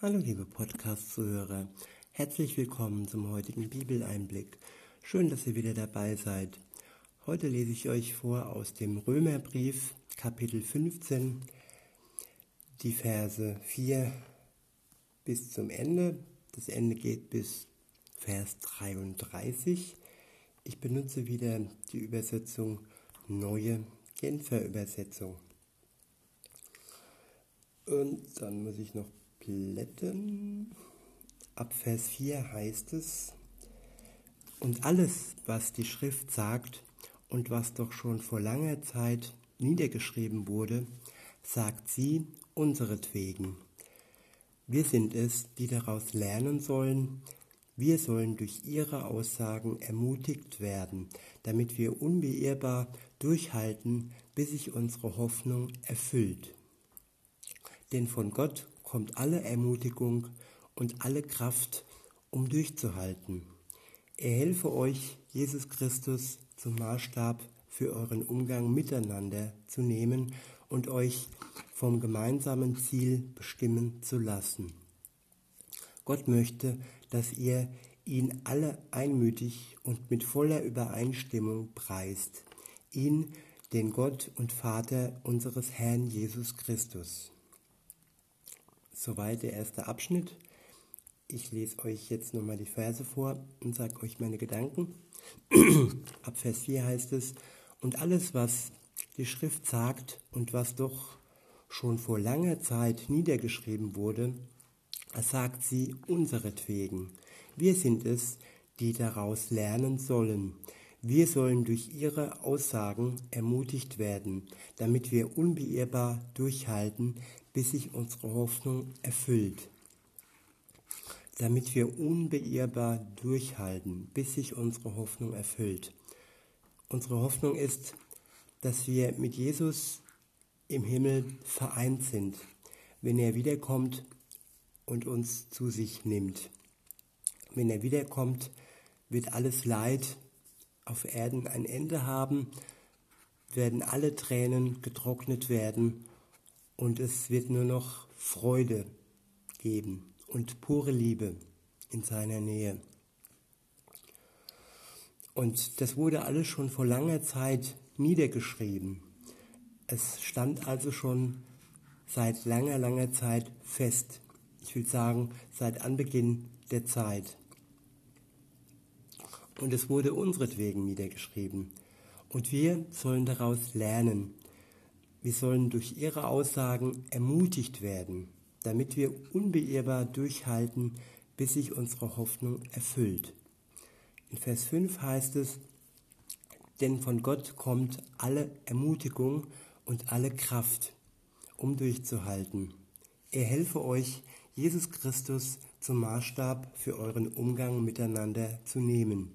Hallo liebe Podcast-Zuhörer, herzlich willkommen zum heutigen Bibeleinblick. Schön, dass ihr wieder dabei seid. Heute lese ich euch vor aus dem Römerbrief, Kapitel 15, die Verse 4 bis zum Ende. Das Ende geht bis Vers 33. Ich benutze wieder die Übersetzung Neue Genfer Übersetzung. Und dann muss ich noch blättern. Ab Vers 4 heißt es, und alles, was die Schrift sagt und was doch schon vor langer Zeit niedergeschrieben wurde, sagt sie unseretwegen. Wir sind es, die daraus lernen sollen, wir sollen durch ihre Aussagen ermutigt werden, damit wir unbeirrbar durchhalten, bis sich unsere Hoffnung erfüllt. Denn von Gott kommt alle Ermutigung und alle Kraft, um durchzuhalten. Er helfe euch, Jesus Christus zum Maßstab für euren Umgang miteinander zu nehmen und euch vom gemeinsamen Ziel bestimmen zu lassen. Gott möchte, dass ihr ihn alle einmütig und mit voller Übereinstimmung preist, ihn, den Gott und Vater unseres Herrn Jesus Christus. Soweit der erste Abschnitt. Ich lese euch jetzt nochmal die Verse vor und sage euch meine Gedanken. Ab Vers 4 heißt es, und alles, was die Schrift sagt und was doch schon vor langer Zeit niedergeschrieben wurde, sagt sie unseretwegen. Wir sind es, die daraus lernen sollen. Wir sollen durch ihre Aussagen ermutigt werden, damit wir unbeirrbar durchhalten, bis sich unsere Hoffnung erfüllt. Damit wir unbeirrbar durchhalten, bis sich unsere Hoffnung erfüllt. Unsere Hoffnung ist, dass wir mit Jesus im Himmel vereint sind, wenn er wiederkommt und uns zu sich nimmt. Wenn er wiederkommt, wird alles Leid auf Erden ein Ende haben, werden alle Tränen getrocknet werden und es wird nur noch Freude geben und pure Liebe in seiner Nähe. Und das wurde alles schon vor langer Zeit niedergeschrieben. Es stand also schon seit langer, langer Zeit fest. Ich will sagen, seit Anbeginn der Zeit. Und es wurde unseretwegen niedergeschrieben. Und wir sollen daraus lernen, wir sollen durch ihre Aussagen ermutigt werden, damit wir unbeirrbar durchhalten, bis sich unsere Hoffnung erfüllt. In Vers 5 heißt es, denn von Gott kommt alle Ermutigung und alle Kraft, um durchzuhalten. Er helfe euch, Jesus Christus zum Maßstab für euren Umgang miteinander zu nehmen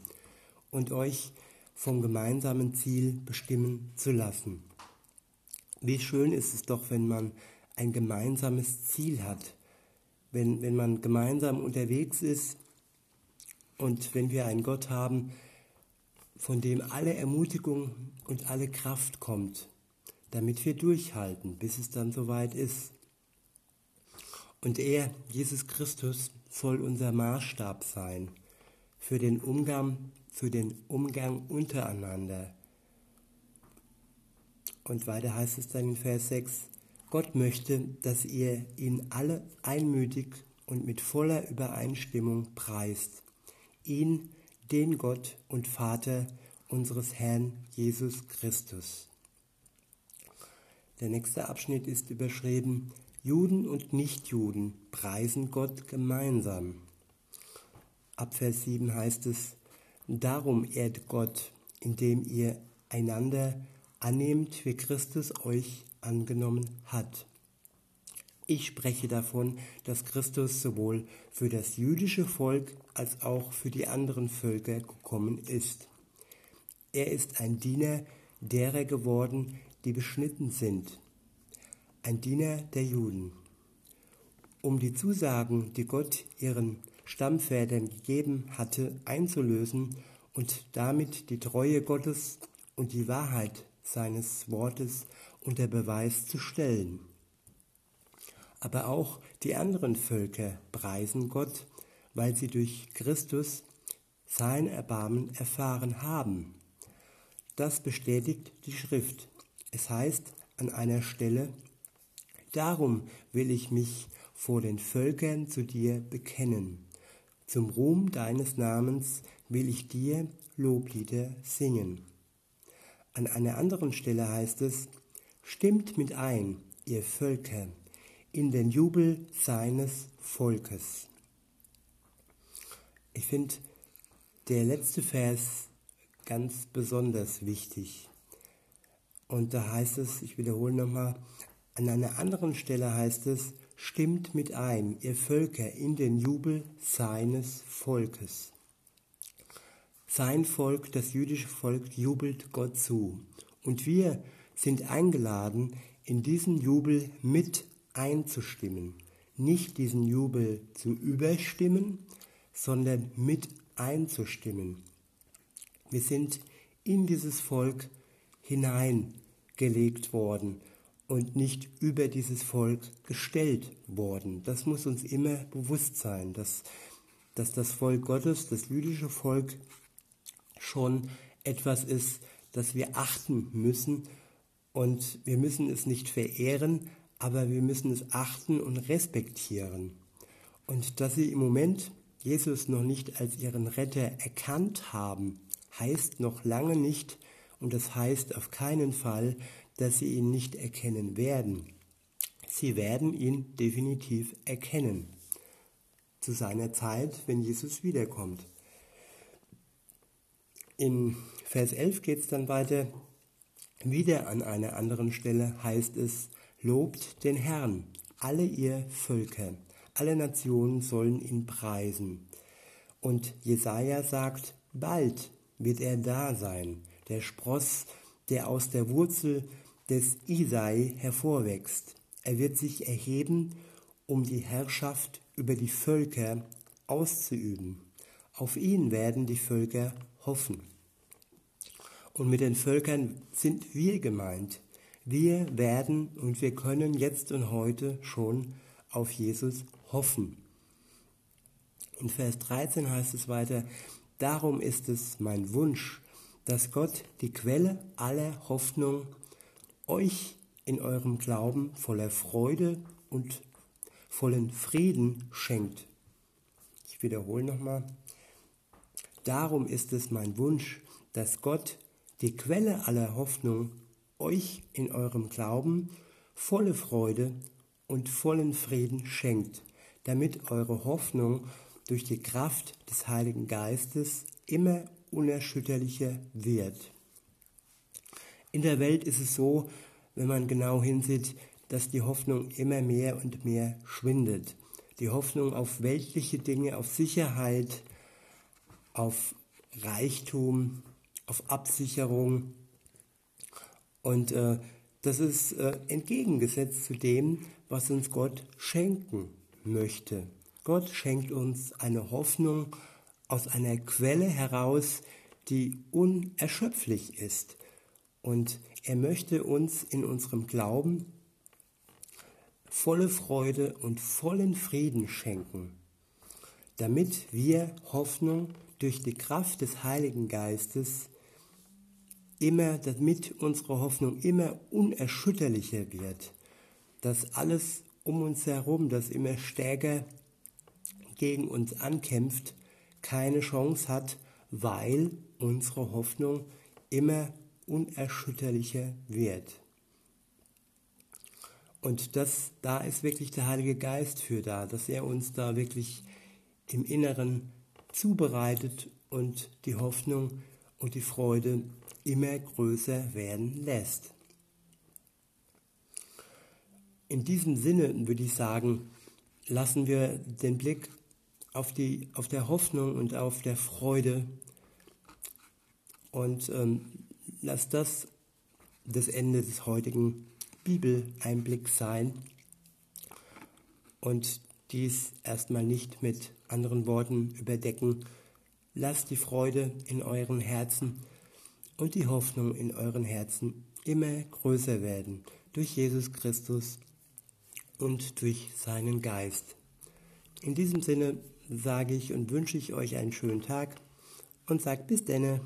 und euch vom gemeinsamen Ziel bestimmen zu lassen. Wie schön ist es doch, wenn man ein gemeinsames Ziel hat, wenn, wenn man gemeinsam unterwegs ist und wenn wir einen Gott haben, von dem alle Ermutigung und alle Kraft kommt, damit wir durchhalten, bis es dann soweit ist. Und er, Jesus Christus, soll unser Maßstab sein für den Umgang, für den Umgang untereinander und weiter heißt es dann in Vers 6, Gott möchte, dass ihr ihn alle einmütig und mit voller Übereinstimmung preist. Ihn, den Gott und Vater unseres Herrn Jesus Christus. Der nächste Abschnitt ist überschrieben, Juden und Nichtjuden preisen Gott gemeinsam. Ab Vers 7 heißt es, Darum ehrt Gott, indem ihr einander annehmt, wie Christus euch angenommen hat. Ich spreche davon, dass Christus sowohl für das jüdische Volk als auch für die anderen Völker gekommen ist. Er ist ein Diener derer geworden, die beschnitten sind, ein Diener der Juden. Um die Zusagen, die Gott ihren Stammvätern gegeben hatte, einzulösen und damit die Treue Gottes und die Wahrheit seines Wortes unter Beweis zu stellen. Aber auch die anderen Völker preisen Gott, weil sie durch Christus sein Erbarmen erfahren haben. Das bestätigt die Schrift. Es heißt an einer Stelle, Darum will ich mich vor den Völkern zu dir bekennen. Zum Ruhm deines Namens will ich dir Loblieder singen. An einer anderen Stelle heißt es, Stimmt mit ein, ihr Völker, in den Jubel seines Volkes. Ich finde der letzte Vers ganz besonders wichtig. Und da heißt es, ich wiederhole nochmal, an einer anderen Stelle heißt es, stimmt mit ein, ihr Völker, in den Jubel seines Volkes. Sein Volk, das jüdische Volk, jubelt Gott zu. Und wir sind eingeladen, in diesen Jubel mit einzustimmen. Nicht diesen Jubel zu überstimmen, sondern mit einzustimmen. Wir sind in dieses Volk hineingelegt worden und nicht über dieses Volk gestellt worden. Das muss uns immer bewusst sein, dass, dass das Volk Gottes, das jüdische Volk, schon etwas ist, das wir achten müssen. Und wir müssen es nicht verehren, aber wir müssen es achten und respektieren. Und dass sie im Moment Jesus noch nicht als ihren Retter erkannt haben, heißt noch lange nicht, und das heißt auf keinen Fall, dass sie ihn nicht erkennen werden. Sie werden ihn definitiv erkennen. Zu seiner Zeit, wenn Jesus wiederkommt. In Vers 11 geht es dann weiter. Wieder an einer anderen Stelle heißt es, Lobt den Herrn, alle ihr Völker, alle Nationen sollen ihn preisen. Und Jesaja sagt, bald wird er da sein, der Spross, der aus der Wurzel des Isai hervorwächst. Er wird sich erheben, um die Herrschaft über die Völker auszuüben. Auf ihn werden die Völker hoffen. Und mit den Völkern sind wir gemeint. Wir werden und wir können jetzt und heute schon auf Jesus hoffen. In Vers 13 heißt es weiter, darum ist es mein Wunsch, dass Gott die Quelle aller Hoffnung euch in eurem Glauben voller Freude und vollen Frieden schenkt. Ich wiederhole nochmal. Darum ist es mein Wunsch, dass Gott, die Quelle aller Hoffnung, euch in eurem Glauben volle Freude und vollen Frieden schenkt, damit eure Hoffnung durch die Kraft des Heiligen Geistes immer unerschütterlicher wird. In der Welt ist es so, wenn man genau hinsieht, dass die Hoffnung immer mehr und mehr schwindet. Die Hoffnung auf weltliche Dinge, auf Sicherheit, auf Reichtum, auf Absicherung. Und äh, das ist äh, entgegengesetzt zu dem, was uns Gott schenken möchte. Gott schenkt uns eine Hoffnung aus einer Quelle heraus, die unerschöpflich ist. Und er möchte uns in unserem Glauben volle Freude und vollen Frieden schenken, damit wir Hoffnung durch die Kraft des Heiligen Geistes immer, damit unsere Hoffnung immer unerschütterlicher wird, dass alles um uns herum, das immer stärker gegen uns ankämpft, keine Chance hat, weil unsere Hoffnung immer unerschütterlicher wird. Und das, da ist wirklich der Heilige Geist für da, dass er uns da wirklich im Inneren zubereitet und die Hoffnung und die Freude immer größer werden lässt. In diesem Sinne würde ich sagen, lassen wir den Blick auf, die, auf der Hoffnung und auf der Freude und ähm, lass das das Ende des heutigen Bibeleinblicks sein und dies erstmal nicht mit anderen Worten überdecken. Lasst die Freude in euren Herzen und die Hoffnung in euren Herzen immer größer werden durch Jesus Christus, und durch seinen Geist. In diesem Sinne sage ich und wünsche ich euch einen schönen Tag und sagt bis denne.